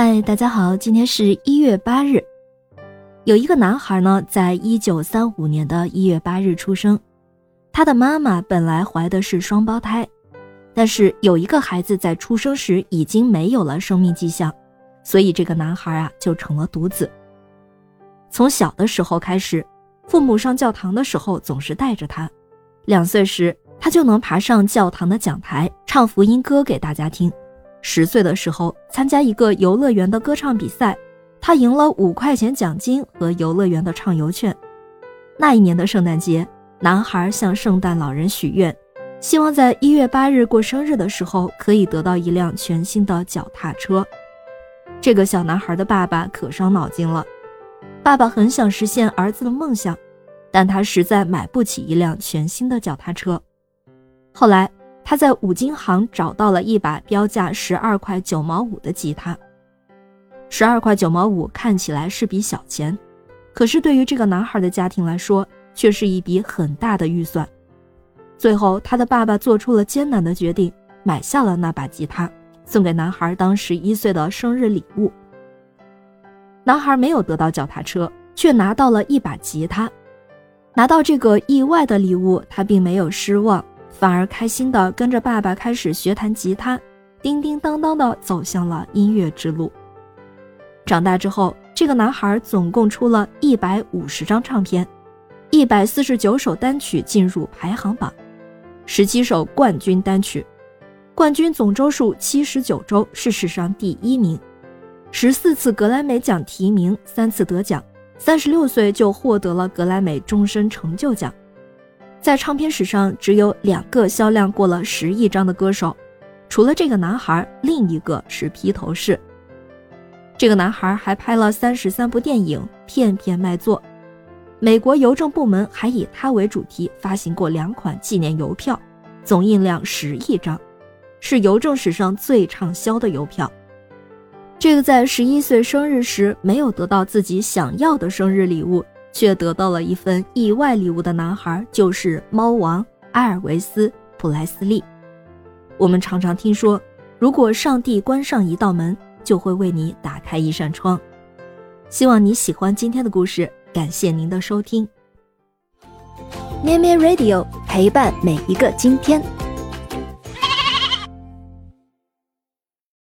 嗨，大家好，今天是一月八日。有一个男孩呢，在一九三五年的一月八日出生。他的妈妈本来怀的是双胞胎，但是有一个孩子在出生时已经没有了生命迹象，所以这个男孩啊就成了独子。从小的时候开始，父母上教堂的时候总是带着他。两岁时，他就能爬上教堂的讲台唱福音歌给大家听。十岁的时候，参加一个游乐园的歌唱比赛，他赢了五块钱奖金和游乐园的畅游券。那一年的圣诞节，男孩向圣诞老人许愿，希望在一月八日过生日的时候可以得到一辆全新的脚踏车。这个小男孩的爸爸可伤脑筋了，爸爸很想实现儿子的梦想，但他实在买不起一辆全新的脚踏车。后来。他在五金行找到了一把标价十二块九毛五的吉他，十二块九毛五看起来是笔小钱，可是对于这个男孩的家庭来说，却是一笔很大的预算。最后，他的爸爸做出了艰难的决定，买下了那把吉他，送给男孩当十一岁的生日礼物。男孩没有得到脚踏车，却拿到了一把吉他。拿到这个意外的礼物，他并没有失望。反而开心地跟着爸爸开始学弹吉他，叮叮当当地走向了音乐之路。长大之后，这个男孩总共出了一百五十张唱片，一百四十九首单曲进入排行榜，十七首冠军单曲，冠军总周数七十九周，是史上第一名，十四次格莱美奖提名，三次得奖，三十六岁就获得了格莱美终身成就奖。在唱片史上，只有两个销量过了十亿张的歌手，除了这个男孩，另一个是披头士。这个男孩还拍了三十三部电影，片片卖座。美国邮政部门还以他为主题发行过两款纪念邮票，总印量十亿张，是邮政史上最畅销的邮票。这个在十一岁生日时没有得到自己想要的生日礼物。却得到了一份意外礼物的男孩，就是猫王阿尔维斯·普莱斯利。我们常常听说，如果上帝关上一道门，就会为你打开一扇窗。希望你喜欢今天的故事，感谢您的收听。咩咩 Radio 陪伴每一个今天。